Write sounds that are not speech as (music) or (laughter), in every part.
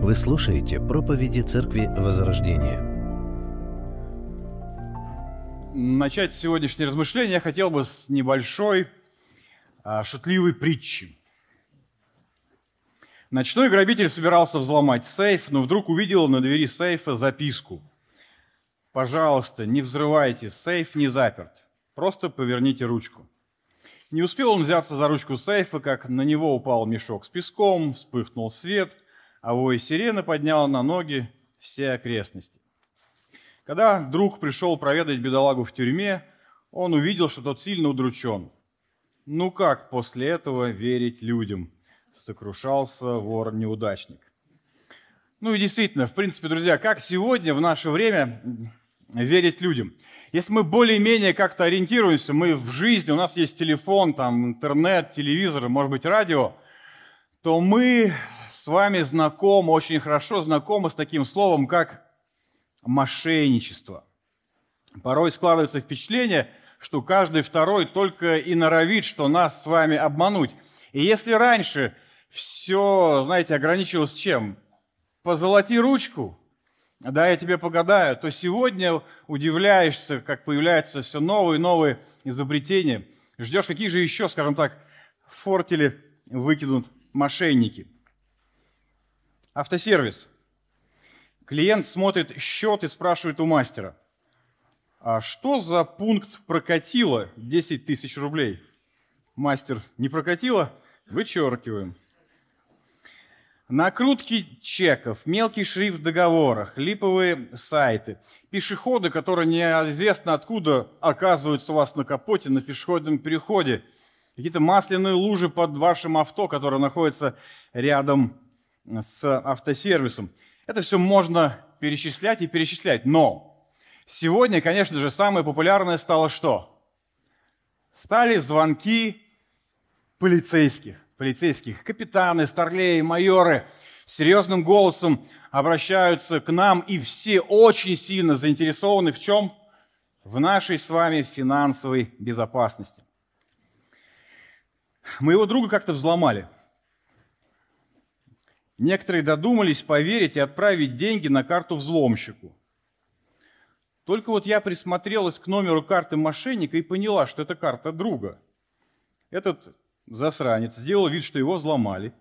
Вы слушаете проповеди Церкви Возрождения. Начать сегодняшнее размышление я хотел бы с небольшой а, шутливой притчи. Ночной грабитель собирался взломать сейф, но вдруг увидел на двери сейфа записку. «Пожалуйста, не взрывайте, сейф не заперт. Просто поверните ручку». Не успел он взяться за ручку сейфа, как на него упал мешок с песком, вспыхнул свет, а вой сирены поднял на ноги все окрестности. Когда друг пришел проведать бедолагу в тюрьме, он увидел, что тот сильно удручен. Ну как после этого верить людям? Сокрушался вор-неудачник. Ну и действительно, в принципе, друзья, как сегодня, в наше время, верить людям? Если мы более-менее как-то ориентируемся, мы в жизни, у нас есть телефон, там, интернет, телевизор, может быть, радио, то мы с вами знакомы, очень хорошо знакомы с таким словом, как мошенничество. Порой складывается впечатление, что каждый второй только и норовит, что нас с вами обмануть. И если раньше все, знаете, ограничивалось чем? Позолоти ручку, да, я тебе погадаю, то сегодня удивляешься, как появляются все новые и новые изобретения. Ждешь, какие же еще, скажем так, фортили выкинут мошенники. Автосервис. Клиент смотрит счет и спрашивает у мастера, а что за пункт прокатило 10 тысяч рублей? Мастер, не прокатило? Вычеркиваем. Накрутки чеков, мелкий шрифт в договорах, липовые сайты, пешеходы, которые неизвестно откуда оказываются у вас на капоте, на пешеходном переходе, какие-то масляные лужи под вашим авто, которое находится рядом с автосервисом. Это все можно перечислять и перечислять. Но сегодня, конечно же, самое популярное стало что? Стали звонки полицейских полицейских, капитаны, старлеи, майоры серьезным голосом обращаются к нам, и все очень сильно заинтересованы в чем? В нашей с вами финансовой безопасности. Моего друга как-то взломали. Некоторые додумались поверить и отправить деньги на карту взломщику. Только вот я присмотрелась к номеру карты мошенника и поняла, что это карта друга. Этот засранец, сделал вид, что его взломали,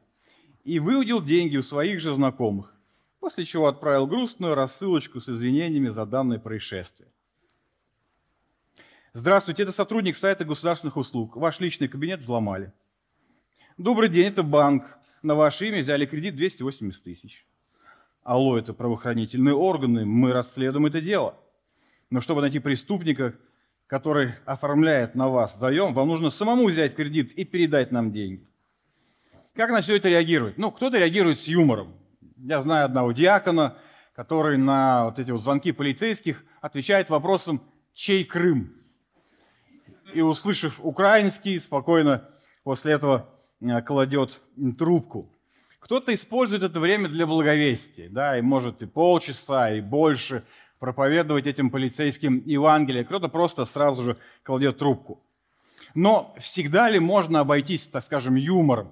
и выудил деньги у своих же знакомых, после чего отправил грустную рассылочку с извинениями за данное происшествие. Здравствуйте, это сотрудник сайта государственных услуг. Ваш личный кабинет взломали. Добрый день, это банк. На ваше имя взяли кредит 280 тысяч. Алло, это правоохранительные органы, мы расследуем это дело. Но чтобы найти преступника, который оформляет на вас заем, вам нужно самому взять кредит и передать нам деньги. Как на все это реагирует? Ну, кто-то реагирует с юмором. Я знаю одного диакона, который на вот эти вот звонки полицейских отвечает вопросом «Чей Крым?». И, услышав украинский, спокойно после этого кладет трубку. Кто-то использует это время для благовестия, да, и может и полчаса, и больше – проповедовать этим полицейским Евангелие, кто-то просто сразу же кладет трубку. Но всегда ли можно обойтись, так скажем, юмором?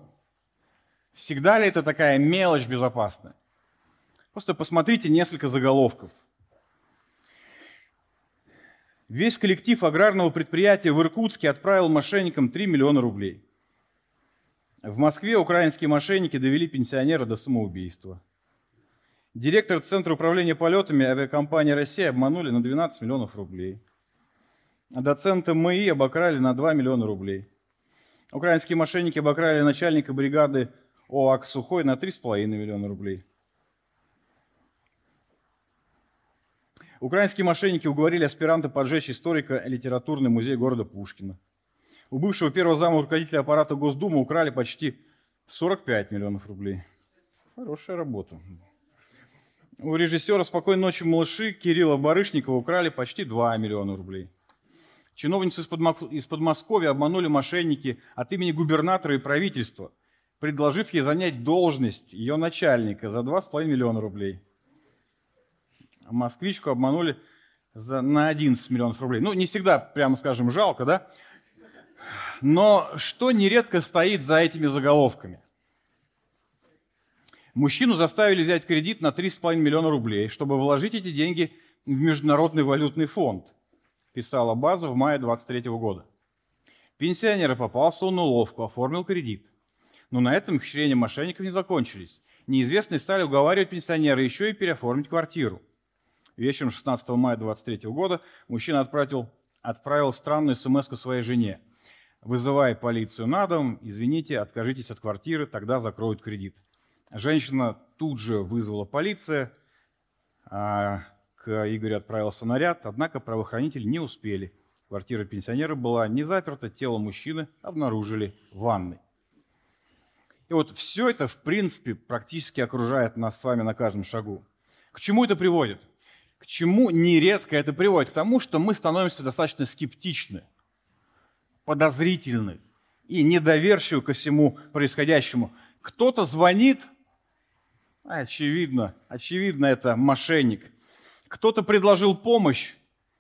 Всегда ли это такая мелочь безопасная? Просто посмотрите несколько заголовков. Весь коллектив аграрного предприятия в Иркутске отправил мошенникам 3 миллиона рублей. В Москве украинские мошенники довели пенсионера до самоубийства – Директор Центра управления полетами авиакомпании «Россия» обманули на 12 миллионов рублей. Доцента МАИ обокрали на 2 миллиона рублей. Украинские мошенники обокрали начальника бригады ОАК «Сухой» на 3,5 миллиона рублей. Украинские мошенники уговорили аспиранта поджечь историко-литературный музей города Пушкина. У бывшего первого зама руководителя аппарата Госдумы украли почти 45 миллионов рублей. Хорошая работа. У режиссера «Спокойной ночи, малыши» Кирилла Барышникова украли почти 2 миллиона рублей. Чиновницу из, Подмосковья обманули мошенники от имени губернатора и правительства, предложив ей занять должность ее начальника за 2,5 миллиона рублей. Москвичку обманули за, на 11 миллионов рублей. Ну, не всегда, прямо скажем, жалко, да? Но что нередко стоит за этими заголовками? Мужчину заставили взять кредит на 3,5 миллиона рублей, чтобы вложить эти деньги в Международный валютный фонд, писала база в мае 23 года. Пенсионер попался он уловку, оформил кредит. Но на этом хищрения мошенников не закончились. Неизвестные стали уговаривать пенсионера еще и переоформить квартиру. Вечером 16 мая 23 года мужчина отправил, отправил странную смс своей жене. Вызывай полицию на дом, извините, откажитесь от квартиры, тогда закроют кредит. Женщина тут же вызвала полицию, а к Игорю отправился наряд, однако правоохранители не успели. Квартира пенсионера была не заперта, тело мужчины обнаружили в ванной. И вот все это, в принципе, практически окружает нас с вами на каждом шагу. К чему это приводит? К чему нередко это приводит? К тому, что мы становимся достаточно скептичны, подозрительны и недоверчивы ко всему происходящему. Кто-то звонит, очевидно, очевидно, это мошенник. Кто-то предложил помощь,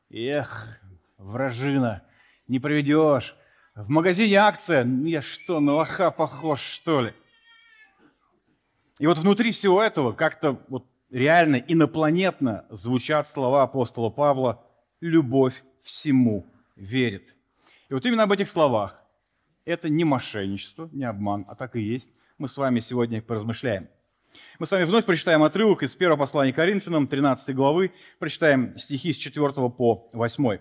эх, вражина, не проведешь. В магазине акция, я что, на лоха похож, что ли? И вот внутри всего этого как-то вот реально инопланетно звучат слова апостола Павла «любовь всему верит». И вот именно об этих словах это не мошенничество, не обман, а так и есть. Мы с вами сегодня поразмышляем. Мы с вами вновь прочитаем отрывок из первого послания Коринфянам, 13 главы, прочитаем стихи с 4 по 8.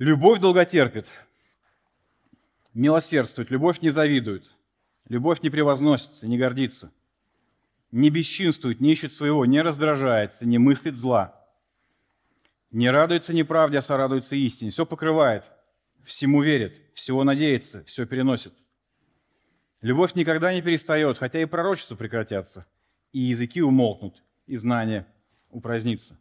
«Любовь долготерпит, милосердствует, любовь не завидует, любовь не превозносится, не гордится, не бесчинствует, не ищет своего, не раздражается, не мыслит зла, не радуется неправде, а сорадуется истине, все покрывает, всему верит, всего надеется, все переносит. Любовь никогда не перестает, хотя и пророчества прекратятся, и языки умолкнут, и знания упразднится.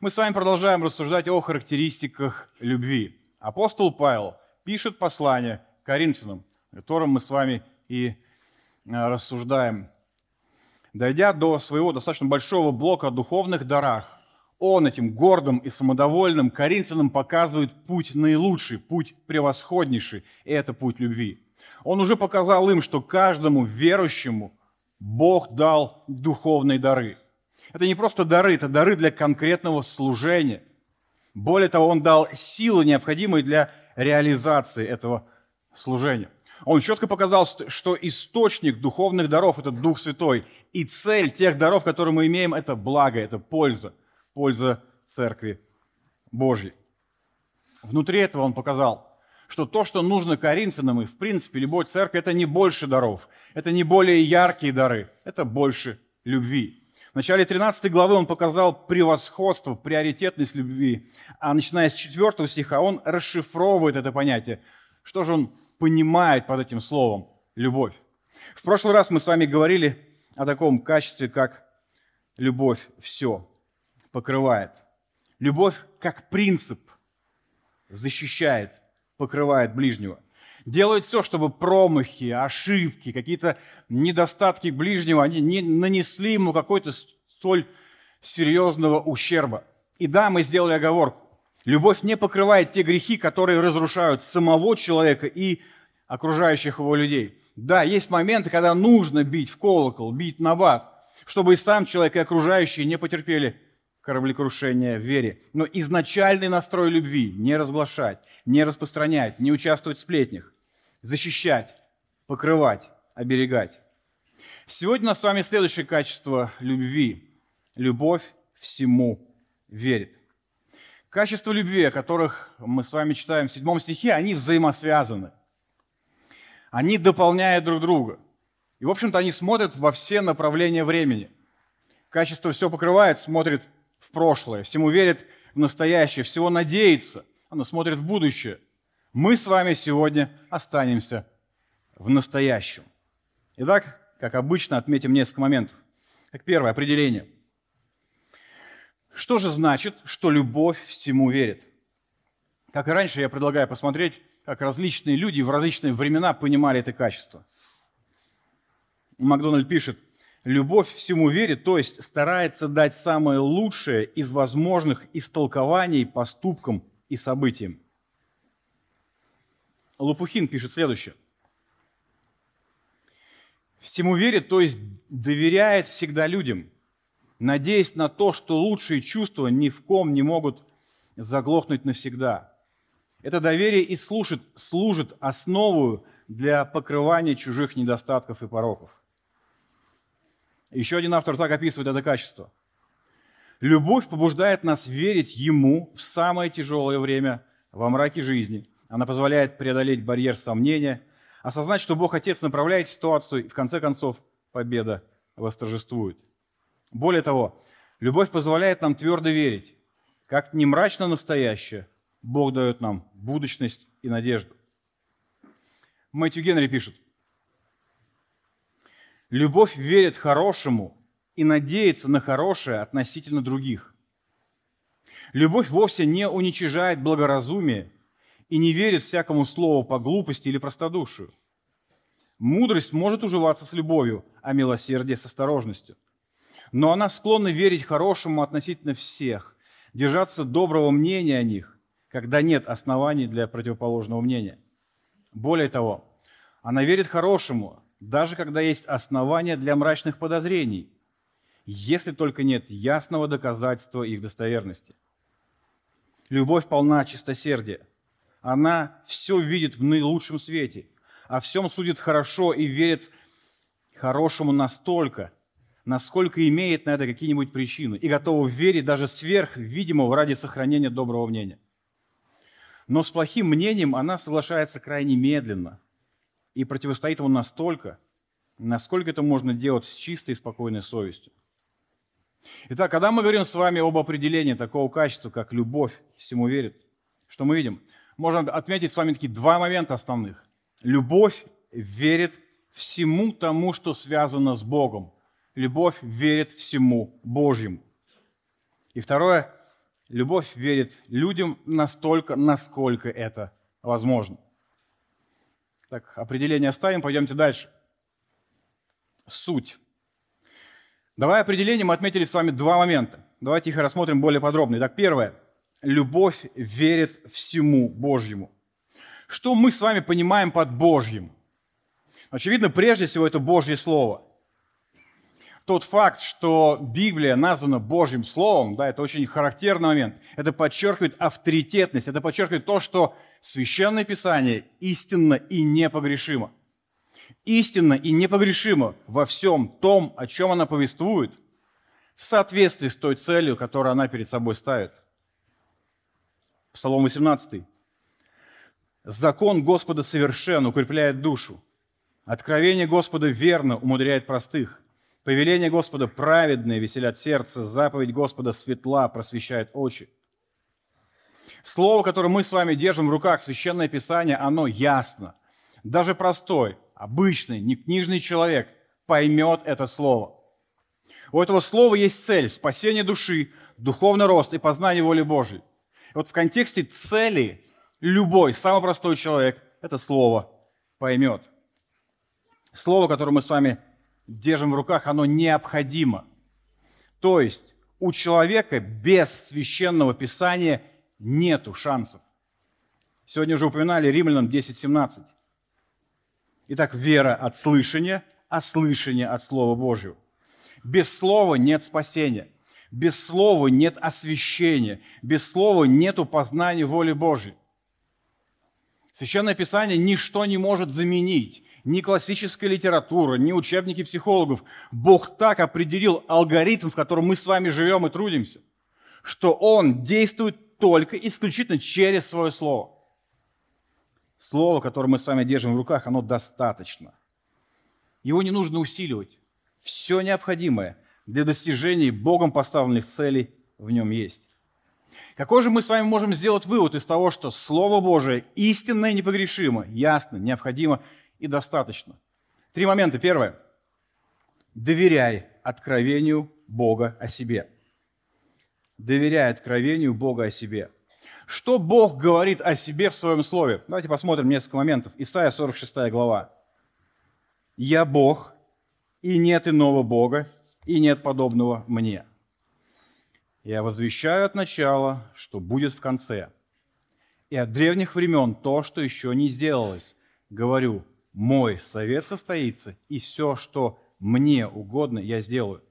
Мы с вами продолжаем рассуждать о характеристиках любви. Апостол Павел пишет послание Коринфянам, о котором мы с вами и а, рассуждаем Дойдя до своего достаточно большого блока о духовных дарах, он этим гордым и самодовольным коринфянам показывает путь наилучший, путь превосходнейший, и это путь любви. Он уже показал им, что каждому верующему Бог дал духовные дары. Это не просто дары, это дары для конкретного служения. Более того, Он дал силы, необходимые для реализации этого служения. Он четко показал, что источник духовных даров – это Дух Святой. И цель тех даров, которые мы имеем, это благо, это польза. Польза Церкви Божьей. Внутри этого он показал, что то, что нужно Коринфянам и, в принципе, любой церкви, это не больше даров, это не более яркие дары, это больше любви. В начале 13 главы он показал превосходство, приоритетность любви, а начиная с 4 стиха он расшифровывает это понятие. Что же он понимает под этим словом любовь. В прошлый раз мы с вами говорили о таком качестве, как любовь все покрывает. Любовь как принцип защищает, покрывает ближнего. Делает все, чтобы промахи, ошибки, какие-то недостатки ближнего, они не нанесли ему какой-то столь серьезного ущерба. И да, мы сделали оговорку. Любовь не покрывает те грехи, которые разрушают самого человека и окружающих его людей. Да, есть моменты, когда нужно бить в колокол, бить на бат, чтобы и сам человек, и окружающие не потерпели кораблекрушение в вере. Но изначальный настрой любви – не разглашать, не распространять, не участвовать в сплетнях, защищать, покрывать, оберегать. Сегодня у нас с вами следующее качество любви – любовь всему верит. Качества любви, о которых мы с вами читаем в седьмом стихе, они взаимосвязаны. Они дополняют друг друга. И, в общем-то, они смотрят во все направления времени. Качество все покрывает, смотрит в прошлое, всему верит в настоящее, всего надеется, оно смотрит в будущее. Мы с вами сегодня останемся в настоящем. Итак, как обычно, отметим несколько моментов. Как первое, определение – что же значит, что любовь всему верит? Как и раньше, я предлагаю посмотреть, как различные люди в различные времена понимали это качество. Макдональд пишет, любовь всему верит, то есть старается дать самое лучшее из возможных истолкований поступкам и событиям. Лопухин пишет следующее. Всему верит, то есть доверяет всегда людям, надеясь на то, что лучшие чувства ни в ком не могут заглохнуть навсегда. Это доверие и служит, служит основу для покрывания чужих недостатков и пороков. Еще один автор так описывает это качество. Любовь побуждает нас верить Ему в самое тяжелое время во мраке жизни. Она позволяет преодолеть барьер сомнения, осознать, что Бог Отец направляет ситуацию, и в конце концов победа восторжествует. Более того, любовь позволяет нам твердо верить, как не мрачно настоящее, Бог дает нам будущность и надежду. Мэтью Генри пишет, «Любовь верит хорошему и надеется на хорошее относительно других. Любовь вовсе не уничижает благоразумие и не верит всякому слову по глупости или простодушию. Мудрость может уживаться с любовью, а милосердие с осторожностью. Но она склонна верить хорошему относительно всех, держаться доброго мнения о них, когда нет оснований для противоположного мнения. Более того, она верит хорошему, даже когда есть основания для мрачных подозрений, если только нет ясного доказательства их достоверности. Любовь полна чистосердия. Она все видит в наилучшем свете, о всем судит хорошо и верит хорошему настолько, насколько имеет на это какие-нибудь причины, и готова верить даже сверх видимого ради сохранения доброго мнения. Но с плохим мнением она соглашается крайне медленно и противостоит ему настолько, насколько это можно делать с чистой и спокойной совестью. Итак, когда мы говорим с вами об определении такого качества, как любовь, всему верит, что мы видим? Можно отметить с вами такие два момента основных. Любовь верит всему тому, что связано с Богом. Любовь верит всему Божьему. И второе, любовь верит людям настолько, насколько это возможно. Так, определение оставим, пойдемте дальше. Суть. Давай определение мы отметили с вами два момента. Давайте их рассмотрим более подробно. Итак, первое. Любовь верит всему Божьему. Что мы с вами понимаем под Божьим? Очевидно, прежде всего, это Божье Слово. Тот факт, что Библия названа Божьим Словом, да, это очень характерный момент. Это подчеркивает авторитетность, это подчеркивает то, что Священное Писание истинно и непогрешимо. Истинно и непогрешимо во всем том, о чем она повествует, в соответствии с той целью, которую она перед собой ставит. Псалом 18. «Закон Господа совершен, укрепляет душу. Откровение Господа верно, умудряет простых. Повеление Господа праведное, веселят сердце. Заповедь Господа светла, просвещает очи». Слово, которое мы с вами держим в руках, Священное Писание, оно ясно. Даже простой, обычный, не книжный человек поймет это слово. У этого слова есть цель – спасение души, духовный рост и познание воли Божьей. Вот в контексте цели любой, самый простой человек это слово поймет. Слово, которое мы с вами держим в руках, оно необходимо. То есть у человека без священного писания нету шансов. Сегодня уже упоминали Римлянам 10.17. Итак, вера от слышания, а слышание от Слова Божьего. Без слова нет спасения. Без слова нет освящения. Без слова нет познания воли Божьей. Священное Писание ничто не может заменить. Ни классическая литература, ни учебники психологов. Бог так определил алгоритм, в котором мы с вами живем и трудимся, что Он действует только исключительно через свое Слово. Слово, которое мы с вами держим в руках, оно достаточно. Его не нужно усиливать. Все необходимое для достижения Богом поставленных целей в нем есть. Какой же мы с вами можем сделать вывод из того, что Слово Божие истинно и непогрешимо, ясно, необходимо и достаточно? Три момента. Первое. Доверяй откровению Бога о себе. Доверяй откровению Бога о себе. Что Бог говорит о себе в своем слове? Давайте посмотрим несколько моментов. Исайя 46 глава. «Я Бог, и нет иного Бога, и нет подобного мне. Я возвещаю от начала, что будет в конце, и от древних времен то, что еще не сделалось. Говорю, мой совет состоится, и все, что мне угодно, я сделаю.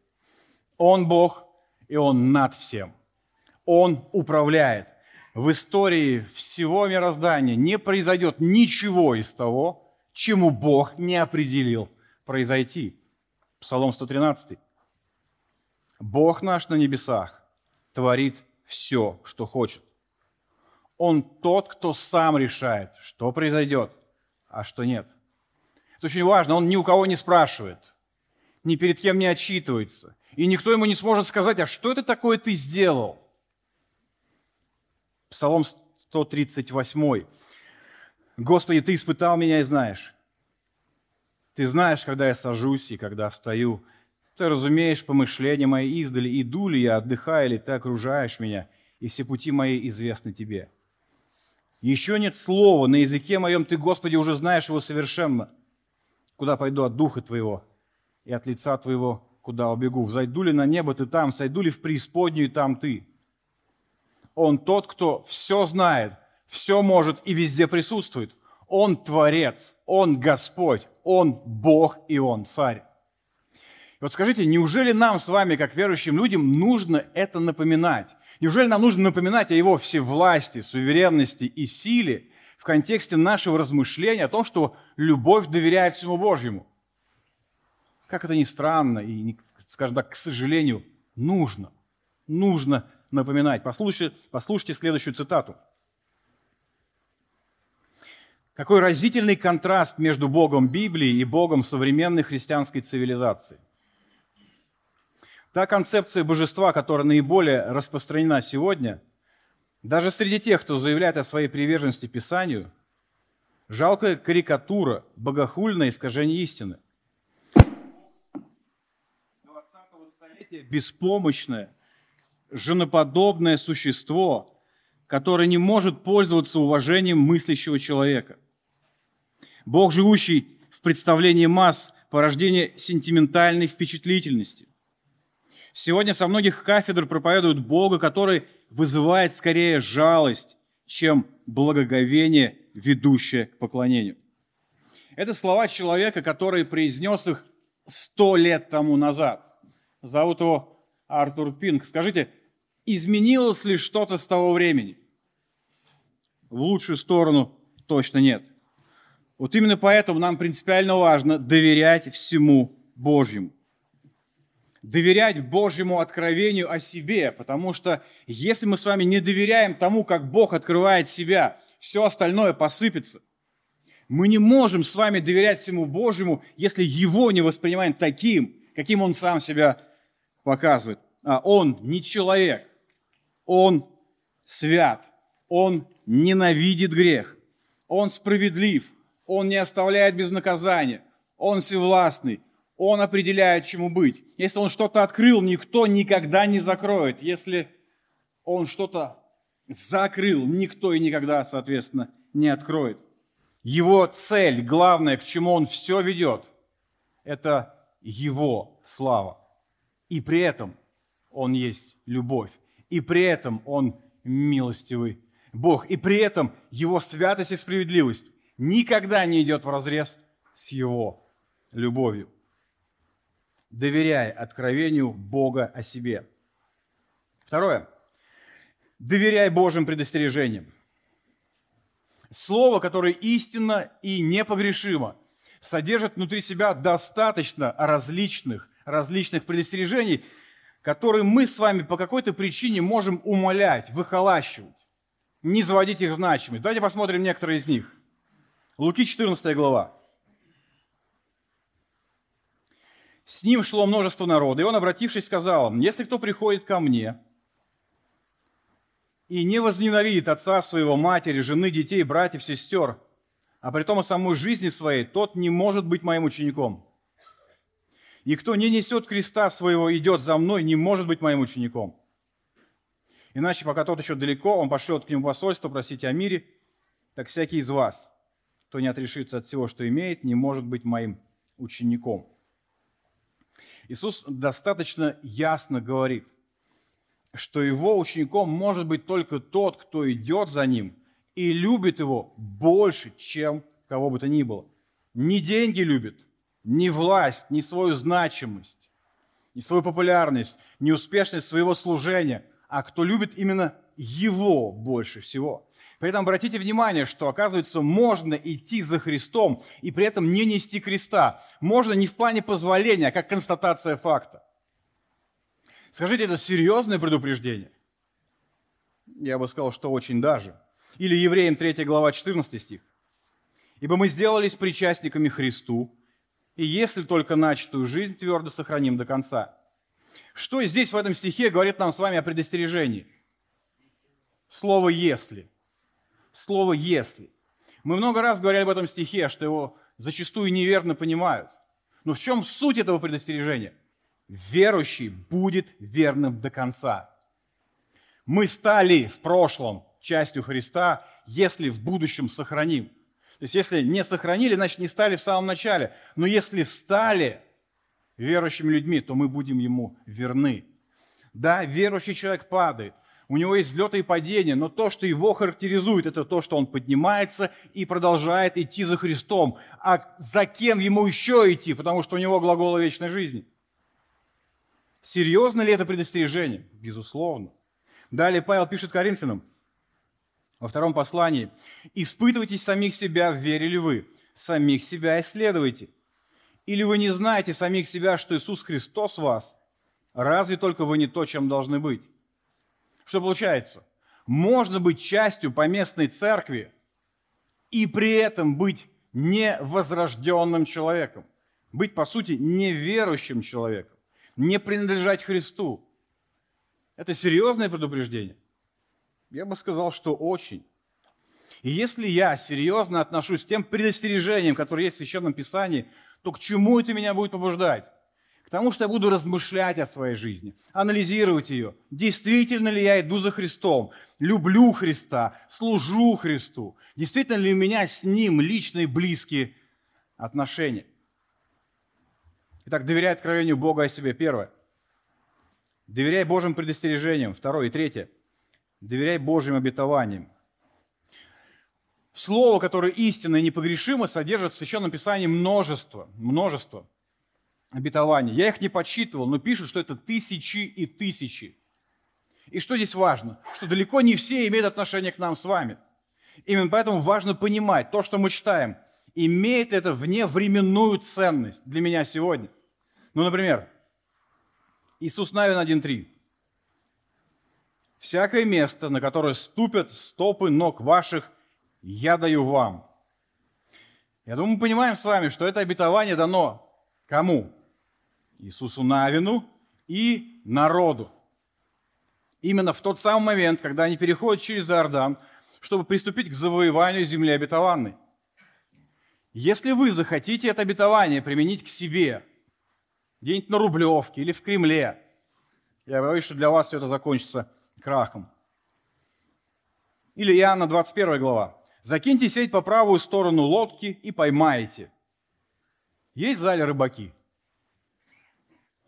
Он Бог, и Он над всем. Он управляет. В истории всего мироздания не произойдет ничего из того, чему Бог не определил произойти. Псалом 113. Бог наш на небесах творит все, что хочет. Он тот, кто сам решает, что произойдет, а что нет. Это очень важно. Он ни у кого не спрашивает, ни перед кем не отчитывается. И никто ему не сможет сказать, а что это такое ты сделал? Псалом 138. Господи, Ты испытал меня и знаешь. Ты знаешь, когда я сажусь и когда встаю. Ты разумеешь помышления мои издали, иду ли я, отдыхаю ли, ты окружаешь меня, и все пути мои известны Тебе. Еще нет слова на языке моем, Ты, Господи, уже знаешь его совершенно. Куда пойду от Духа Твоего и от лица Твоего, куда убегу? Взойду ли на небо Ты там, сойду ли в преисподнюю Там Ты? Он тот, кто все знает, все может и везде присутствует. Он Творец, Он Господь, Он Бог и Он Царь. И вот скажите, неужели нам с вами, как верующим людям, нужно это напоминать? Неужели нам нужно напоминать о Его всевласти, суверенности и силе в контексте нашего размышления о том, что любовь доверяет всему Божьему? Как это ни странно и, скажем так, к сожалению, нужно. Нужно напоминать. Послушайте, послушайте следующую цитату. Какой разительный контраст между Богом Библии и Богом современной христианской цивилизации. Та концепция божества, которая наиболее распространена сегодня, даже среди тех, кто заявляет о своей приверженности Писанию, жалкая карикатура, богохульное искажение истины. 20-го столетия беспомощное, женоподобное существо, которое не может пользоваться уважением мыслящего человека. Бог, живущий в представлении масс, порождение сентиментальной впечатлительности. Сегодня со многих кафедр проповедуют Бога, который вызывает скорее жалость, чем благоговение, ведущее к поклонению. Это слова человека, который произнес их сто лет тому назад. Зовут его Артур Пинг. Скажите, изменилось ли что-то с того времени? В лучшую сторону точно нет. Вот именно поэтому нам принципиально важно доверять всему Божьему доверять Божьему откровению о себе, потому что если мы с вами не доверяем тому, как Бог открывает себя, все остальное посыпется. Мы не можем с вами доверять всему Божьему, если Его не воспринимаем таким, каким Он сам себя показывает. А Он не человек, Он свят, Он ненавидит грех, Он справедлив, Он не оставляет без наказания, Он всевластный, он определяет, чему быть. Если он что-то открыл, никто никогда не закроет. Если он что-то закрыл, никто и никогда, соответственно, не откроет. Его цель, главное, к чему он все ведет, это его слава. И при этом он есть любовь. И при этом он милостивый Бог. И при этом его святость и справедливость никогда не идет в разрез с его любовью доверяя откровению Бога о себе. Второе. Доверяй Божьим предостережениям. Слово, которое истинно и непогрешимо, содержит внутри себя достаточно различных, различных предостережений, которые мы с вами по какой-то причине можем умолять, выхолащивать, не заводить их значимость. Давайте посмотрим некоторые из них. Луки 14 глава. С ним шло множество народа, и он, обратившись, сказал если кто приходит ко мне и не возненавидит отца своего, матери, жены, детей, братьев, сестер, а при том и самой жизни своей, тот не может быть моим учеником. И кто не несет креста своего, идет за мной, не может быть моим учеником. Иначе, пока тот еще далеко, он пошлет к нему посольство просить о мире, так всякий из вас, кто не отрешится от всего, что имеет, не может быть моим учеником. Иисус достаточно ясно говорит, что его учеником может быть только тот, кто идет за ним и любит его больше, чем кого бы то ни было. не деньги любит, не власть, не свою значимость, не свою популярность, не успешность своего служения, а кто любит именно его больше всего. При этом обратите внимание, что, оказывается, можно идти за Христом и при этом не нести креста. Можно не в плане позволения, а как констатация факта. Скажите, это серьезное предупреждение? Я бы сказал, что очень даже. Или Евреям 3 глава 14 стих. «Ибо мы сделались причастниками Христу, и если только начатую жизнь твердо сохраним до конца». Что здесь в этом стихе говорит нам с вами о предостережении? Слово «если». Слово «если». Мы много раз говорили об этом стихе, что его зачастую неверно понимают. Но в чем суть этого предостережения? Верующий будет верным до конца. Мы стали в прошлом частью Христа, если в будущем сохраним. То есть если не сохранили, значит не стали в самом начале. Но если стали верующими людьми, то мы будем ему верны. Да, верующий человек падает, у него есть взлеты и падения, но то, что его характеризует, это то, что он поднимается и продолжает идти за Христом. А за кем ему еще идти, потому что у него глагол вечной жизни? Серьезно ли это предостережение? Безусловно. Далее Павел пишет Коринфянам во втором послании. «Испытывайте самих себя, верили вы, самих себя исследуйте. Или вы не знаете самих себя, что Иисус Христос в вас? Разве только вы не то, чем должны быть?» Что получается? Можно быть частью поместной церкви и при этом быть невозрожденным человеком. Быть, по сути, неверующим человеком. Не принадлежать Христу. Это серьезное предупреждение? Я бы сказал, что очень. И если я серьезно отношусь к тем предостережениям, которые есть в Священном Писании, то к чему это меня будет побуждать? К тому, что я буду размышлять о своей жизни, анализировать ее. Действительно ли я иду за Христом, люблю Христа, служу Христу? Действительно ли у меня с Ним личные близкие отношения? Итак, доверяй откровению Бога о себе. Первое. Доверяй Божьим предостережениям. Второе. И третье. Доверяй Божьим обетованиям. Слово, которое истинно и непогрешимо, содержит в Священном Писании множество, множество обетований. Я их не подсчитывал, но пишут, что это тысячи и тысячи. И что здесь важно? Что далеко не все имеют отношение к нам с вами. Именно поэтому важно понимать, то, что мы читаем, имеет это вневременную ценность для меня сегодня. Ну, например, Иисус Навин 1.3. «Всякое место, на которое ступят стопы ног ваших, я даю вам». Я думаю, мы понимаем с вами, что это обетование дано кому? Иисусу Навину и народу. Именно в тот самый момент, когда они переходят через Иордан, чтобы приступить к завоеванию земли обетованной. Если вы захотите это обетование применить к себе, где-нибудь на Рублевке или в Кремле, я боюсь, что для вас все это закончится крахом. Или Иоанна 21 глава. «Закиньте сеть по правую сторону лодки и поймаете». Есть в зале рыбаки?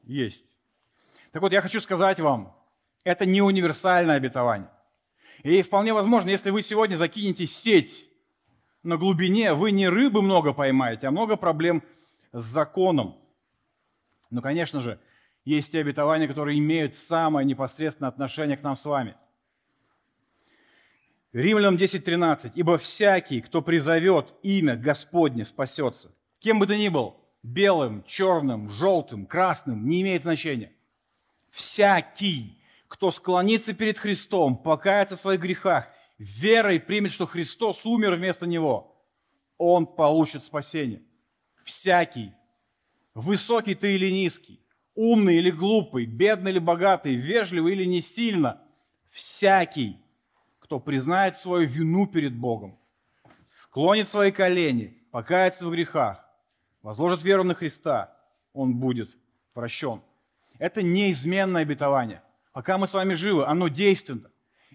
Есть. Так вот, я хочу сказать вам, это не универсальное обетование. И вполне возможно, если вы сегодня закинете сеть на глубине, вы не рыбы много поймаете, а много проблем с законом. Но, конечно же, есть те обетования, которые имеют самое непосредственное отношение к нам с вами. Римлянам 10.13. «Ибо всякий, кто призовет имя Господне, спасется». Кем бы ты ни был, белым, черным, желтым, красным, не имеет значения. Всякий, кто склонится перед Христом, покается в своих грехах, верой примет, что Христос умер вместо него, он получит спасение. Всякий, высокий ты или низкий, умный или глупый, бедный или богатый, вежливый или не сильно, всякий, кто признает свою вину перед Богом, склонит свои колени, покается в грехах, возложит веру на Христа, он будет прощен. Это неизменное обетование. Пока мы с вами живы, оно действенно.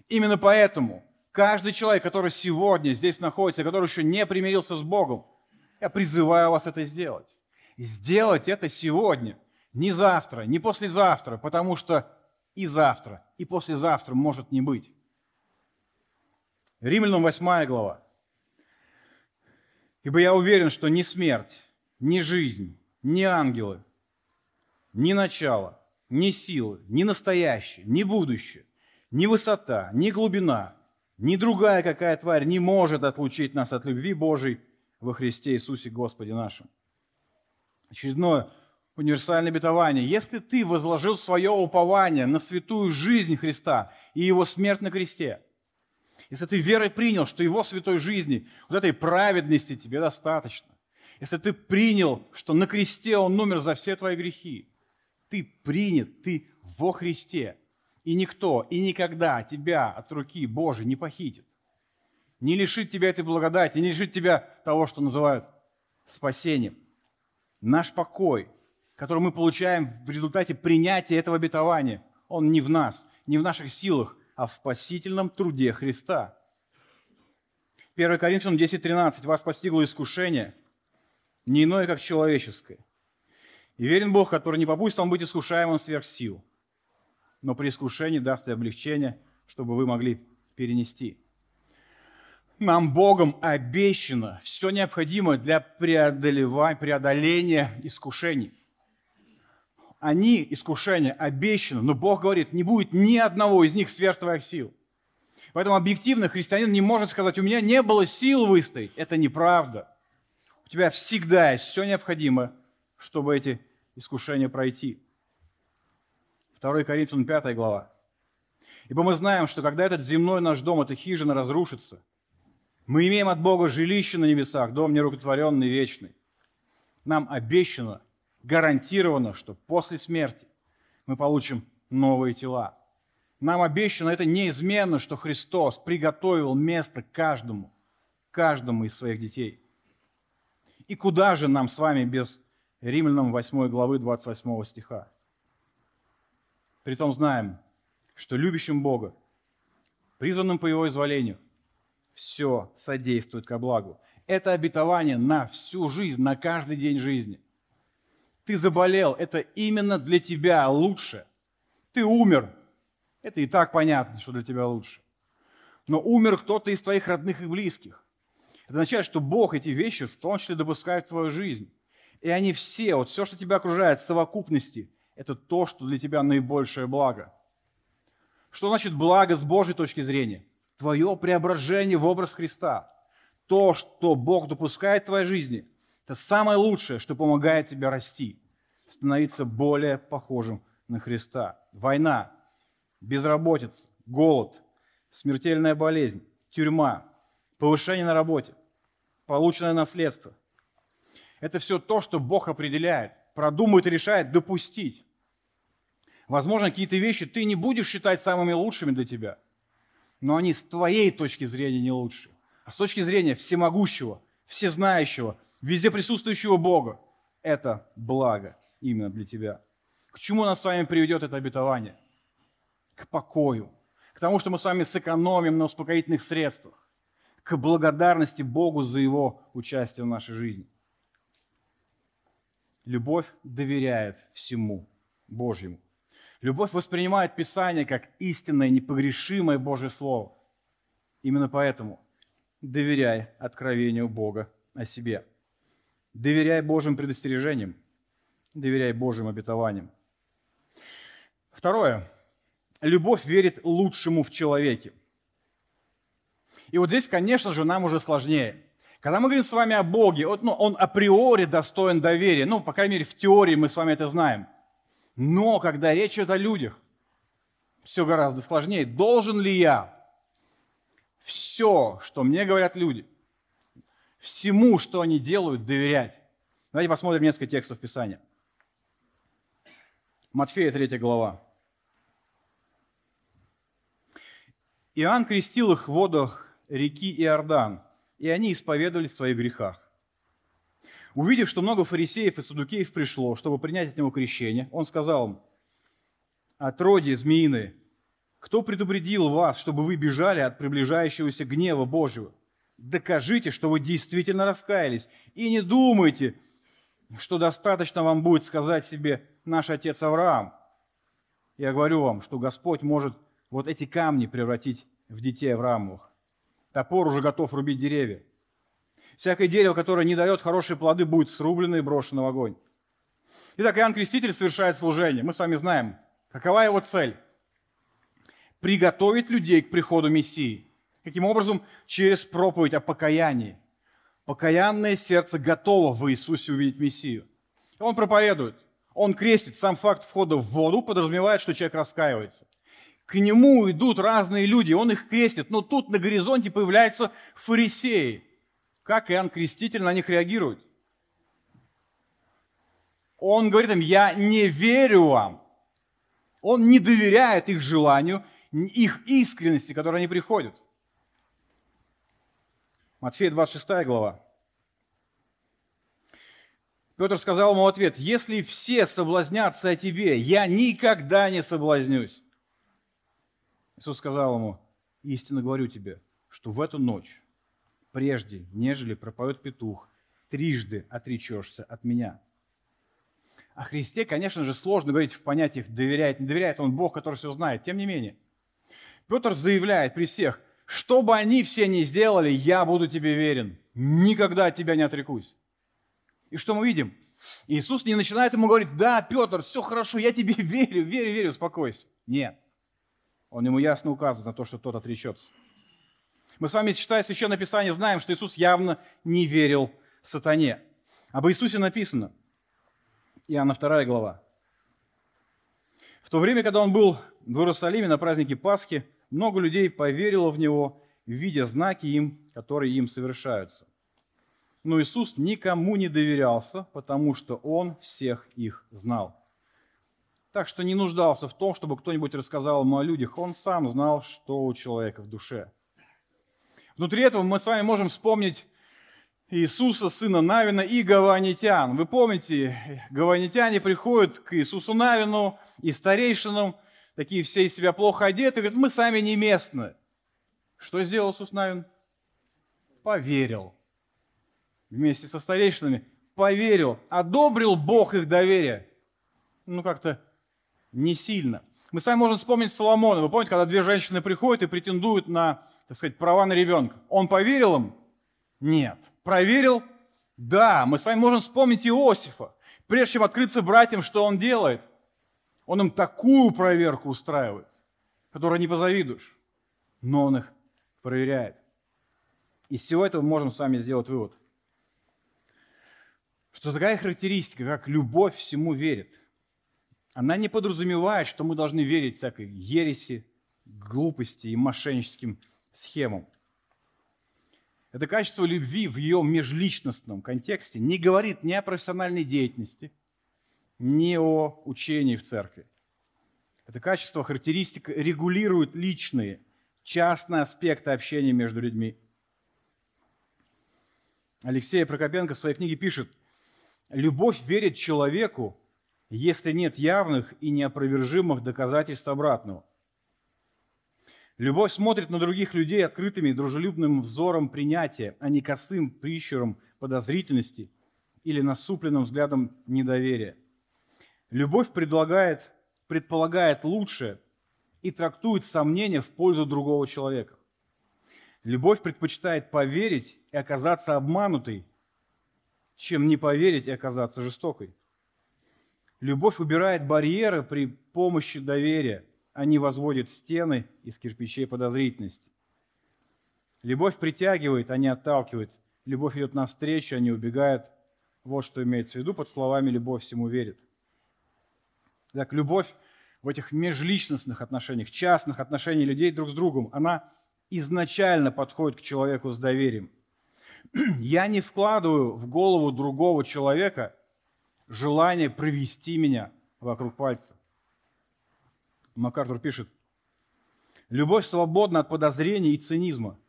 Именно поэтому каждый человек, который сегодня здесь находится, который еще не примирился с Богом, я призываю вас это сделать. Сделать это сегодня, не завтра, не послезавтра, потому что и завтра, и послезавтра может не быть. Римлянам 8 глава. Ибо я уверен, что ни смерть, ни жизнь, ни ангелы, ни начало, ни силы, ни настоящее, ни будущее, ни высота, ни глубина, ни другая какая тварь не может отлучить нас от любви Божией во Христе Иисусе Господе нашим. Очередное универсальное обетование. Если ты возложил свое упование на святую жизнь Христа и Его смерть на кресте, если ты верой принял, что Его святой жизни, вот этой праведности тебе достаточно, если ты принял, что на кресте Он умер за все твои грехи, ты принят, ты во Христе, и никто и никогда тебя от руки Божией не похитит, не лишит тебя этой благодати, не лишит тебя того, что называют спасением. Наш покой, который мы получаем в результате принятия этого обетования, он не в нас, не в наших силах, а в спасительном труде Христа. 1 Коринфянам 10.13. «Вас постигло искушение, не иное, как человеческое. И верен Бог, который не попустит вам быть искушаемым сверх сил, но при искушении даст и облегчение, чтобы вы могли перенести». Нам Богом обещано все необходимое для преодоления искушений – они, искушения, обещаны, но Бог говорит, не будет ни одного из них сверх твоих сил. Поэтому объективно христианин не может сказать, у меня не было сил выстоять. Это неправда. У тебя всегда есть все необходимое, чтобы эти искушения пройти. 2 Коринфянам 5 глава. Ибо мы знаем, что когда этот земной наш дом, эта хижина разрушится, мы имеем от Бога жилище на небесах, дом нерукотворенный, вечный. Нам обещано гарантировано, что после смерти мы получим новые тела. Нам обещано это неизменно, что Христос приготовил место каждому, каждому из своих детей. И куда же нам с вами без Римлянам 8 главы 28 стиха? Притом знаем, что любящим Бога, призванным по Его изволению, все содействует ко благу. Это обетование на всю жизнь, на каждый день жизни ты заболел, это именно для тебя лучше. Ты умер, это и так понятно, что для тебя лучше. Но умер кто-то из твоих родных и близких. Это означает, что Бог эти вещи в том числе допускает в твою жизнь. И они все, вот все, что тебя окружает в совокупности, это то, что для тебя наибольшее благо. Что значит благо с Божьей точки зрения? Твое преображение в образ Христа. То, что Бог допускает в твоей жизни – это самое лучшее, что помогает тебе расти, становиться более похожим на Христа. Война, безработица, голод, смертельная болезнь, тюрьма, повышение на работе, полученное наследство. Это все то, что Бог определяет, продумывает и решает допустить. Возможно, какие-то вещи ты не будешь считать самыми лучшими для тебя, но они с твоей точки зрения не лучшие. А с точки зрения всемогущего, всезнающего, везде присутствующего Бога. Это благо именно для тебя. К чему нас с вами приведет это обетование? К покою. К тому, что мы с вами сэкономим на успокоительных средствах. К благодарности Богу за Его участие в нашей жизни. Любовь доверяет всему Божьему. Любовь воспринимает Писание как истинное, непогрешимое Божье Слово. Именно поэтому доверяй откровению Бога о себе. Доверяй Божьим предостережениям, доверяй Божьим обетованиям. Второе. Любовь верит лучшему в человеке. И вот здесь, конечно же, нам уже сложнее. Когда мы говорим с вами о Боге, ну, он априори достоин доверия. Ну, по крайней мере, в теории мы с вами это знаем. Но когда речь идет о людях, все гораздо сложнее. Должен ли я все, что мне говорят люди – всему, что они делают, доверять. Давайте посмотрим несколько текстов Писания. Матфея 3 глава. Иоанн крестил их в водах реки Иордан, и они исповедовались в своих грехах. Увидев, что много фарисеев и садукеев пришло, чтобы принять от него крещение, он сказал им, «Отродье змеиные, кто предупредил вас, чтобы вы бежали от приближающегося гнева Божьего? Докажите, что вы действительно раскаялись. И не думайте, что достаточно вам будет сказать себе наш отец Авраам. Я говорю вам, что Господь может вот эти камни превратить в детей Авраамовых. Топор уже готов рубить деревья. Всякое дерево, которое не дает хорошие плоды, будет срублено и брошено в огонь. Итак, Иоанн Креститель совершает служение. Мы с вами знаем, какова его цель. Приготовить людей к приходу Мессии. Каким образом? Через проповедь о покаянии. Покаянное сердце готово в Иисусе увидеть Мессию. Он проповедует, он крестит. Сам факт входа в воду подразумевает, что человек раскаивается. К нему идут разные люди, он их крестит. Но тут на горизонте появляются фарисеи. Как Иоанн Креститель на них реагирует? Он говорит им, я не верю вам. Он не доверяет их желанию, их искренности, которой они приходят. Матфея 26 глава. Петр сказал ему ответ, если все соблазнятся о тебе, я никогда не соблазнюсь. Иисус сказал ему, истинно говорю тебе, что в эту ночь, прежде, нежели пропоет петух, трижды отречешься от меня. О Христе, конечно же, сложно говорить в понятиях доверяет, не доверяет, он Бог, который все знает. Тем не менее, Петр заявляет при всех, что бы они все ни сделали, я буду тебе верен, никогда от тебя не отрекусь. И что мы видим? Иисус не начинает ему говорить, да, Петр, все хорошо, я тебе (laughs) верю, верю, верю, успокойся. Нет. Он ему ясно указывает на то, что тот отречется. Мы с вами, читая Священное Писание, знаем, что Иисус явно не верил сатане. Об Иисусе написано – Иоанна 2 глава. В то время, когда он был в Иерусалиме на празднике Пасхи, много людей поверило в него, видя знаки им, которые им совершаются. Но Иисус никому не доверялся, потому что Он всех их знал. Так что не нуждался в том, чтобы кто-нибудь рассказал ему о людях. Он сам знал, что у человека в душе. Внутри этого мы с вами можем вспомнить Иисуса, сына Навина, и гаванитян. Вы помните, гаванитяне приходят к Иисусу Навину и старейшинам, такие все из себя плохо одеты, говорят, мы сами не местные. Что сделал Иисус Навин? Поверил. Вместе со старейшинами поверил, одобрил Бог их доверие. Ну, как-то не сильно. Мы сами можем вспомнить Соломона. Вы помните, когда две женщины приходят и претендуют на, так сказать, права на ребенка. Он поверил им? Нет. Проверил? Да. Мы с вами можем вспомнить Иосифа. Прежде чем открыться братьям, что он делает? Он им такую проверку устраивает, которой не позавидуешь. Но он их проверяет. Из всего этого мы можем с вами сделать вывод, что такая характеристика, как любовь всему верит, она не подразумевает, что мы должны верить всякой ереси, глупости и мошенническим схемам. Это качество любви в ее межличностном контексте не говорит ни о профессиональной деятельности, ни о учении в церкви. Это качество, характеристика регулирует личные, частные аспекты общения между людьми. Алексей Прокопенко в своей книге пишет, «Любовь верит человеку, если нет явных и неопровержимых доказательств обратного. Любовь смотрит на других людей открытыми и дружелюбным взором принятия, а не косым прищуром подозрительности или насупленным взглядом недоверия. Любовь предлагает, предполагает лучшее и трактует сомнения в пользу другого человека. Любовь предпочитает поверить и оказаться обманутой, чем не поверить и оказаться жестокой. Любовь убирает барьеры при помощи доверия – они возводят стены из кирпичей подозрительности. Любовь притягивает, а не отталкивает. Любовь идет навстречу, а не убегает. Вот что имеется в виду под словами «любовь всему верит». Так, любовь в этих межличностных отношениях, частных отношениях людей друг с другом, она изначально подходит к человеку с доверием. (clears throat) Я не вкладываю в голову другого человека желание провести меня вокруг пальца. МакАртур пишет, любовь свободна от подозрений и цинизма.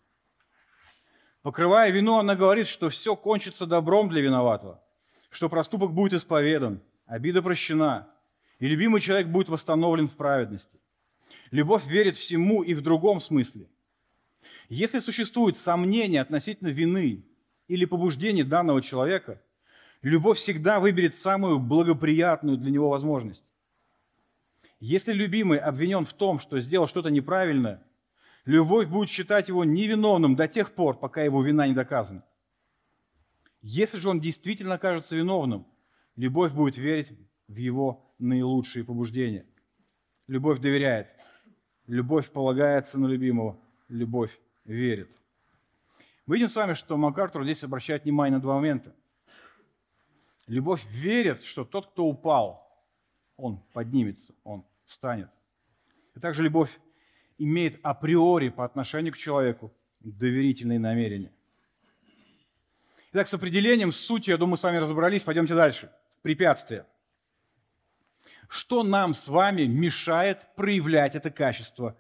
Покрывая вину, она говорит, что все кончится добром для виноватого, что проступок будет исповедан, обида прощена, и любимый человек будет восстановлен в праведности. Любовь верит всему и в другом смысле. Если существует сомнение относительно вины или побуждения данного человека, любовь всегда выберет самую благоприятную для него возможность. Если любимый обвинен в том, что сделал что-то неправильное, любовь будет считать его невиновным до тех пор, пока его вина не доказана. Если же он действительно окажется виновным, любовь будет верить в его наилучшие побуждения. Любовь доверяет. Любовь полагается на любимого. Любовь верит. Мы видим с вами, что МакАртур здесь обращает внимание на два момента. Любовь верит, что тот, кто упал, он поднимется, он встанет. И также любовь имеет априори по отношению к человеку доверительные намерения. Итак, с определением, с сутью, я думаю, с вами разобрались. Пойдемте дальше. Препятствия. Что нам с вами мешает проявлять это качество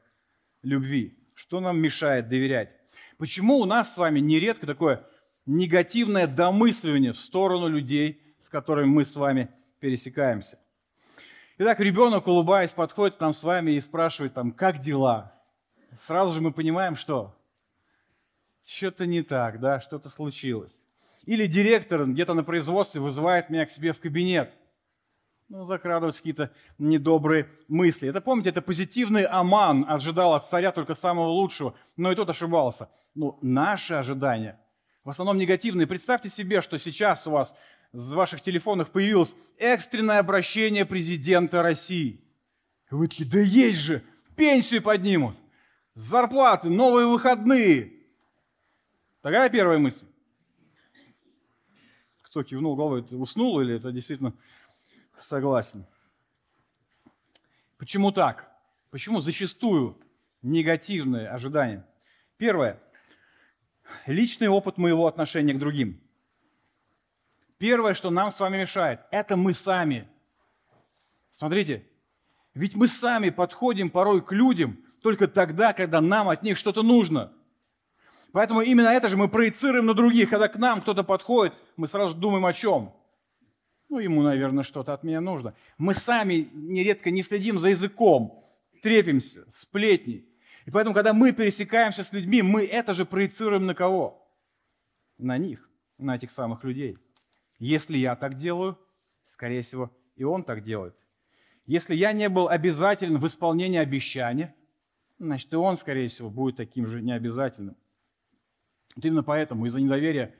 любви? Что нам мешает доверять? Почему у нас с вами нередко такое негативное домысливание в сторону людей, с которыми мы с вами пересекаемся? Итак, ребенок, улыбаясь, подходит к нам с вами и спрашивает там, как дела? Сразу же мы понимаем, что что-то не так, да, что-то случилось. Или директор где-то на производстве вызывает меня к себе в кабинет. Ну, закрадываются какие-то недобрые мысли. Это, помните, это позитивный Аман ожидал от царя только самого лучшего, но и тот ошибался. Но наши ожидания в основном негативные. Представьте себе, что сейчас у вас в ваших телефонах появилось экстренное обращение президента России. И вы такие, да есть же, пенсию поднимут, зарплаты, новые выходные. Такая первая мысль. Кто кивнул головой, уснул или это действительно согласен? Почему так? Почему зачастую негативные ожидания? Первое. Личный опыт моего отношения к другим – Первое, что нам с вами мешает, это мы сами. Смотрите, ведь мы сами подходим порой к людям только тогда, когда нам от них что-то нужно. Поэтому именно это же мы проецируем на других. Когда к нам кто-то подходит, мы сразу думаем о чем? Ну, ему, наверное, что-то от меня нужно. Мы сами нередко не следим за языком, трепимся, сплетни. И поэтому, когда мы пересекаемся с людьми, мы это же проецируем на кого? На них, на этих самых людей. Если я так делаю, скорее всего, и он так делает. Если я не был обязателен в исполнении обещания, значит, и он, скорее всего, будет таким же необязательным. Вот именно поэтому из-за недоверия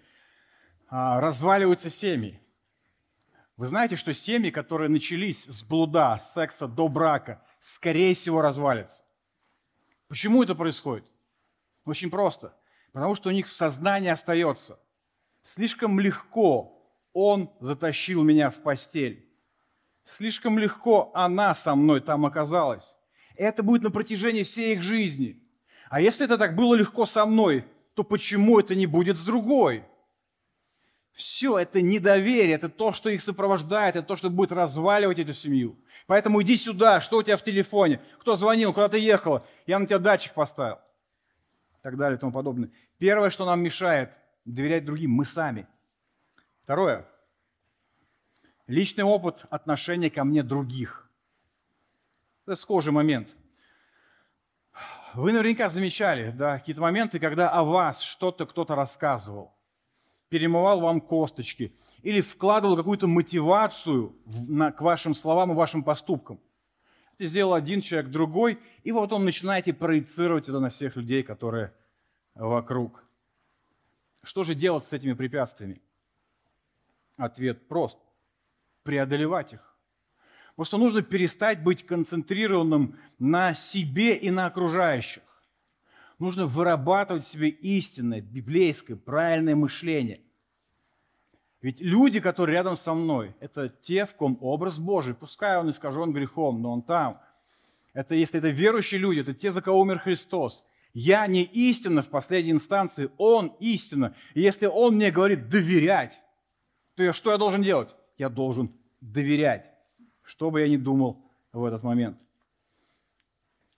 а, разваливаются семьи. Вы знаете, что семьи, которые начались с блуда, с секса до брака, скорее всего развалятся. Почему это происходит? Очень просто. Потому что у них в сознании остается. Слишком легко он затащил меня в постель. Слишком легко она со мной там оказалась. Это будет на протяжении всей их жизни. А если это так было легко со мной, то почему это не будет с другой? Все это недоверие, это то, что их сопровождает, это то, что будет разваливать эту семью. Поэтому иди сюда, что у тебя в телефоне, кто звонил, куда ты ехала, я на тебя датчик поставил. И так далее и тому подобное. Первое, что нам мешает доверять другим, мы сами – Второе. Личный опыт отношения ко мне других. Это схожий момент. Вы наверняка замечали да, какие-то моменты, когда о вас что-то кто-то рассказывал, перемывал вам косточки или вкладывал какую-то мотивацию в, на, к вашим словам и вашим поступкам. Это сделал один человек, другой, и вот он начинаете проецировать это на всех людей, которые вокруг. Что же делать с этими препятствиями? Ответ прост. Преодолевать их. Просто нужно перестать быть концентрированным на себе и на окружающих. Нужно вырабатывать в себе истинное, библейское, правильное мышление. Ведь люди, которые рядом со мной, это те, в ком образ Божий. Пускай он искажен грехом, но он там. Это если это верующие люди, это те, за кого умер Христос. Я не истина в последней инстанции, Он истина. И если Он мне говорит доверять, то я, что я должен делать? Я должен доверять, что бы я ни думал в этот момент.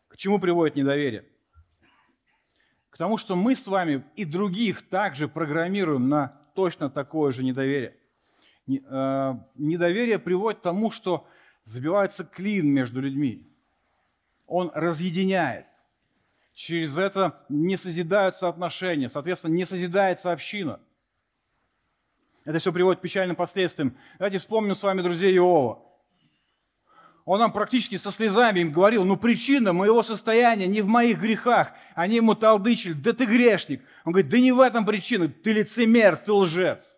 К чему приводит недоверие? К тому, что мы с вами и других также программируем на точно такое же недоверие. Э, недоверие приводит к тому, что забивается клин между людьми. Он разъединяет. Через это не созидаются отношения, соответственно, не созидается община – это все приводит к печальным последствиям. Давайте вспомним с вами друзей Иова. Он нам практически со слезами им говорил, ну причина моего состояния не в моих грехах. Они ему толдычили, да ты грешник. Он говорит, да не в этом причина, ты лицемер, ты лжец.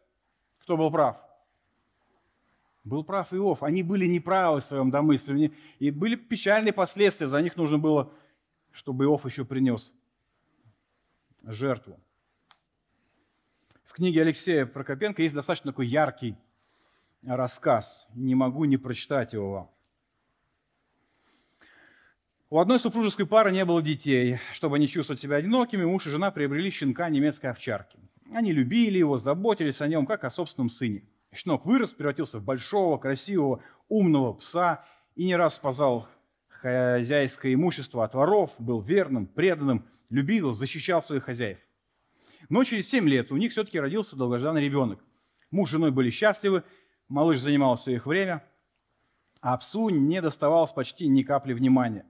Кто был прав? Был прав Иов. Они были неправы в своем домысливании. И были печальные последствия. За них нужно было, чтобы Иов еще принес жертву. В книге Алексея Прокопенко есть достаточно такой яркий рассказ. Не могу не прочитать его вам. У одной супружеской пары не было детей. Чтобы не чувствовать себя одинокими, муж и жена приобрели щенка немецкой овчарки. Они любили его, заботились о нем, как о собственном сыне. Щенок вырос, превратился в большого, красивого, умного пса и не раз спасал хозяйское имущество от воров, был верным, преданным, любил, защищал своих хозяев. Но через 7 лет у них все-таки родился долгожданный ребенок. Муж с женой были счастливы, малыш занимал все их время, а псу не доставалось почти ни капли внимания –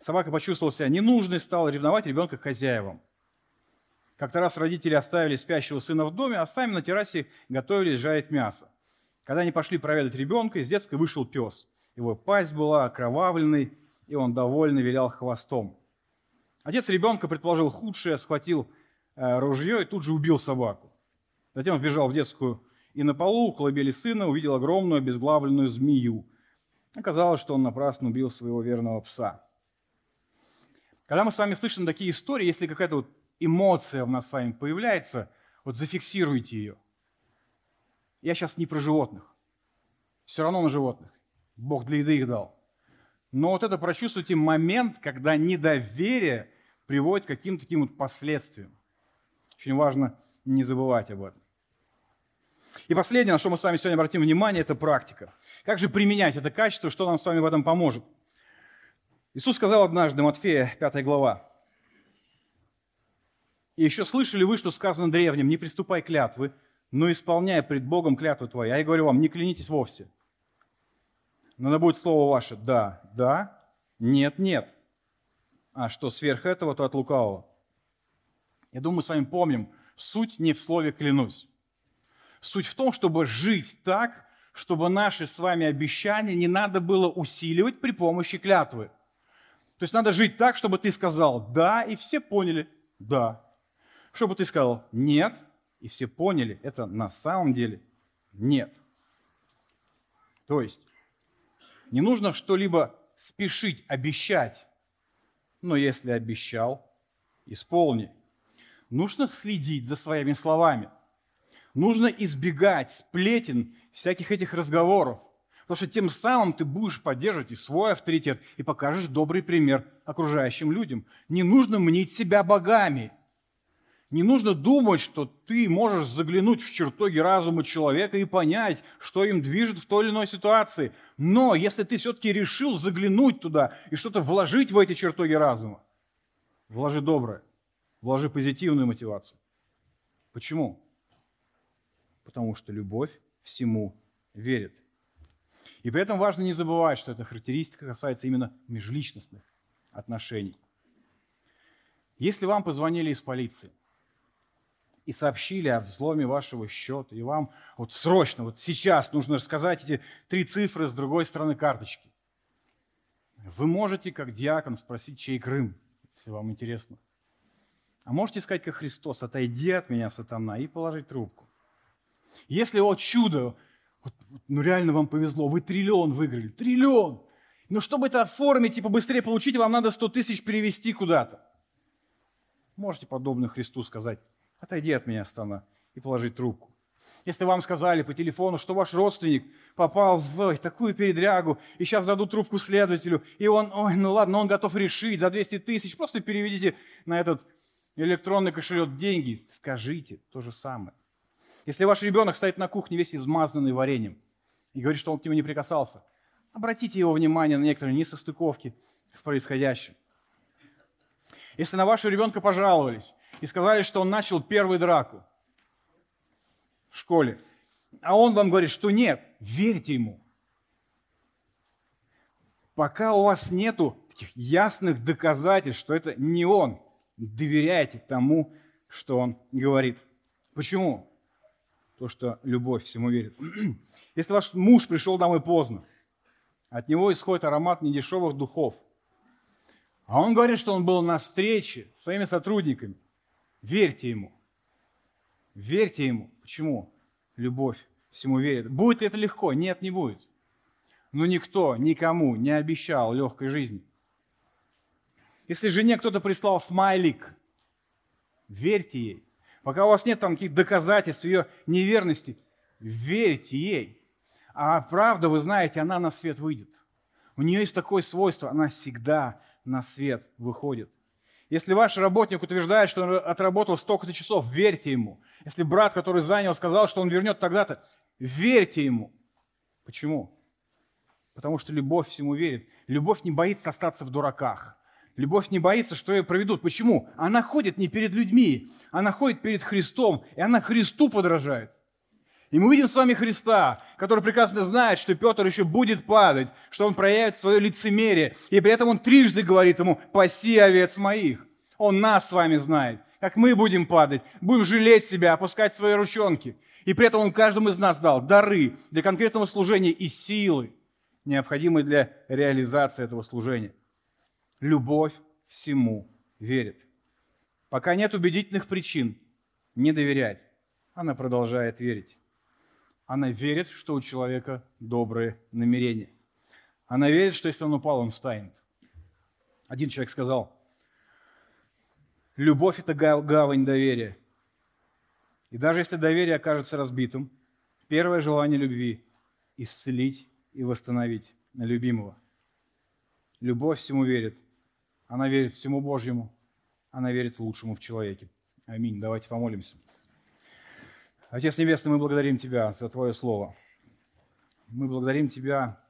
Собака почувствовала себя ненужной, стала ревновать ребенка к хозяевам. Как-то раз родители оставили спящего сына в доме, а сами на террасе готовились жарить мясо. Когда они пошли проведать ребенка, из детской вышел пес. Его пасть была окровавленной, и он довольно вилял хвостом. Отец ребенка предположил худшее, схватил э, ружье и тут же убил собаку. Затем вбежал в детскую и на полу у колыбели сына увидел огромную обезглавленную змею. Оказалось, что он напрасно убил своего верного пса. Когда мы с вами слышим такие истории, если какая-то вот эмоция у нас с вами появляется, вот зафиксируйте ее. Я сейчас не про животных. Все равно на животных. Бог для еды их дал. Но вот это прочувствуйте момент, когда недоверие приводит к каким-то таким вот последствиям. Очень важно не забывать об этом. И последнее, на что мы с вами сегодня обратим внимание, это практика. Как же применять это качество, что нам с вами в этом поможет – Иисус сказал однажды, Матфея, 5 глава, «И еще слышали вы, что сказано древним, не приступай клятвы, но исполняй пред Богом клятвы твои. А я говорю вам, не клянитесь вовсе. Но да будет слово ваше «да», «да», «нет», «нет». А что сверх этого, то от лукавого. Я думаю, мы с вами помним, суть не в слове «клянусь». Суть в том, чтобы жить так, чтобы наши с вами обещания не надо было усиливать при помощи клятвы – то есть надо жить так, чтобы ты сказал «да», и все поняли «да». Чтобы ты сказал «нет», и все поняли, это на самом деле «нет». То есть не нужно что-либо спешить, обещать, но если обещал, исполни. Нужно следить за своими словами. Нужно избегать сплетен, всяких этих разговоров. Потому что тем самым ты будешь поддерживать и свой авторитет, и покажешь добрый пример окружающим людям. Не нужно мнить себя богами. Не нужно думать, что ты можешь заглянуть в чертоги разума человека и понять, что им движет в той или иной ситуации. Но если ты все-таки решил заглянуть туда и что-то вложить в эти чертоги разума, вложи доброе, вложи позитивную мотивацию. Почему? Потому что любовь всему верит. И при этом важно не забывать, что эта характеристика касается именно межличностных отношений. Если вам позвонили из полиции и сообщили о взломе вашего счета, и вам вот срочно, вот сейчас нужно рассказать эти три цифры с другой стороны карточки, вы можете, как диакон, спросить, чей Крым, если вам интересно. А можете сказать, как Христос, отойди от меня, сатана, и положить трубку. Если, о чудо, вот, ну реально вам повезло, вы триллион выиграли, триллион. Но чтобы это оформить и побыстрее получить, вам надо 100 тысяч перевести куда-то. Можете подобно Христу сказать, отойди от меня, стана, и положить трубку. Если вам сказали по телефону, что ваш родственник попал в такую передрягу, и сейчас дадут трубку следователю, и он, ой, ну ладно, он готов решить за 200 тысяч, просто переведите на этот электронный кошелек деньги, скажите то же самое. Если ваш ребенок стоит на кухне весь измазанный вареньем и говорит, что он к нему не прикасался, обратите его внимание на некоторые несостыковки в происходящем. Если на вашего ребенка пожаловались и сказали, что он начал первую драку в школе, а он вам говорит, что нет, верьте ему. Пока у вас нету таких ясных доказательств, что это не он, доверяйте тому, что он говорит. Почему? То, что любовь всему верит. (clears throat) Если ваш муж пришел домой поздно, от него исходит аромат недешевых духов, а он говорит, что он был на встрече с своими сотрудниками, верьте ему. Верьте ему. Почему? Любовь всему верит. Будет ли это легко? Нет, не будет. Но никто никому не обещал легкой жизни. Если жене кто-то прислал смайлик, верьте ей. Пока у вас нет там каких-то доказательств ее неверности, верьте ей. А правда, вы знаете, она на свет выйдет. У нее есть такое свойство, она всегда на свет выходит. Если ваш работник утверждает, что он отработал столько-то часов, верьте ему. Если брат, который занял, сказал, что он вернет тогда-то, верьте ему. Почему? Потому что любовь всему верит. Любовь не боится остаться в дураках. Любовь не боится, что ее проведут. Почему? Она ходит не перед людьми, она ходит перед Христом, и она Христу подражает. И мы видим с вами Христа, который прекрасно знает, что Петр еще будет падать, что он проявит свое лицемерие. И при этом он трижды говорит ему, паси овец моих. Он нас с вами знает, как мы будем падать, будем жалеть себя, опускать свои ручонки. И при этом он каждому из нас дал дары для конкретного служения и силы, необходимые для реализации этого служения. Любовь всему верит. Пока нет убедительных причин не доверять, она продолжает верить. Она верит, что у человека добрые намерения. Она верит, что если он упал, он встанет. Один человек сказал, любовь – это гавань доверия. И даже если доверие окажется разбитым, первое желание любви – исцелить и восстановить любимого. Любовь всему верит. Она верит всему Божьему. Она верит лучшему в человеке. Аминь. Давайте помолимся. Отец Небесный, мы благодарим Тебя за Твое Слово. Мы благодарим Тебя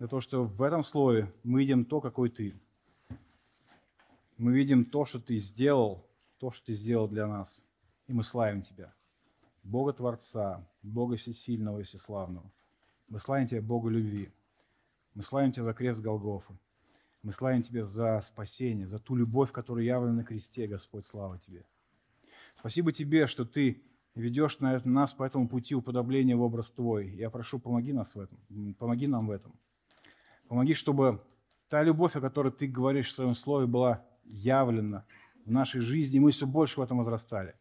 за то, что в этом Слове мы видим то, какой Ты. Мы видим то, что Ты сделал, то, что Ты сделал для нас. И мы славим Тебя. Бога Творца, Бога Всесильного и Всеславного. Мы славим Тебя, Бога любви. Мы славим Тебя за крест Голгофы. Мы славим Тебя за спасение, за ту любовь, которая явлена на кресте, Господь, слава Тебе. Спасибо Тебе, что Ты ведешь нас по этому пути уподобления в образ Твой. Я прошу, помоги нас в этом, помоги нам в этом. Помоги, чтобы та любовь, о которой Ты говоришь в Своем Слове, была явлена в нашей жизни, и мы все больше в этом возрастали.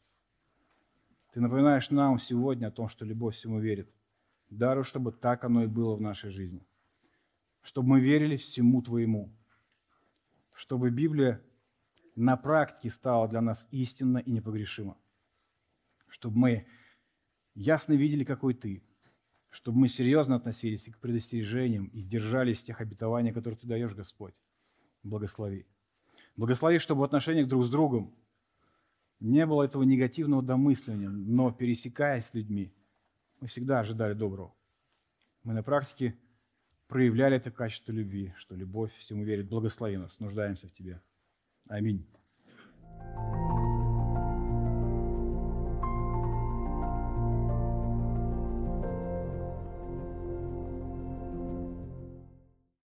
Ты напоминаешь нам сегодня о том, что любовь всему верит. Дару, чтобы так оно и было в нашей жизни. Чтобы мы верили всему Твоему. Чтобы Библия на практике стала для нас истинно и непогрешима чтобы мы ясно видели, какой Ты, чтобы мы серьезно относились к предостережениям и держались тех обетований, которые Ты даешь, Господь. Благослови. Благослови, чтобы в отношениях друг с другом не было этого негативного домысления, но пересекаясь с людьми, мы всегда ожидали доброго. Мы на практике проявляли это качество любви, что любовь всему верит. Благослови нас, нуждаемся в Тебе. Аминь.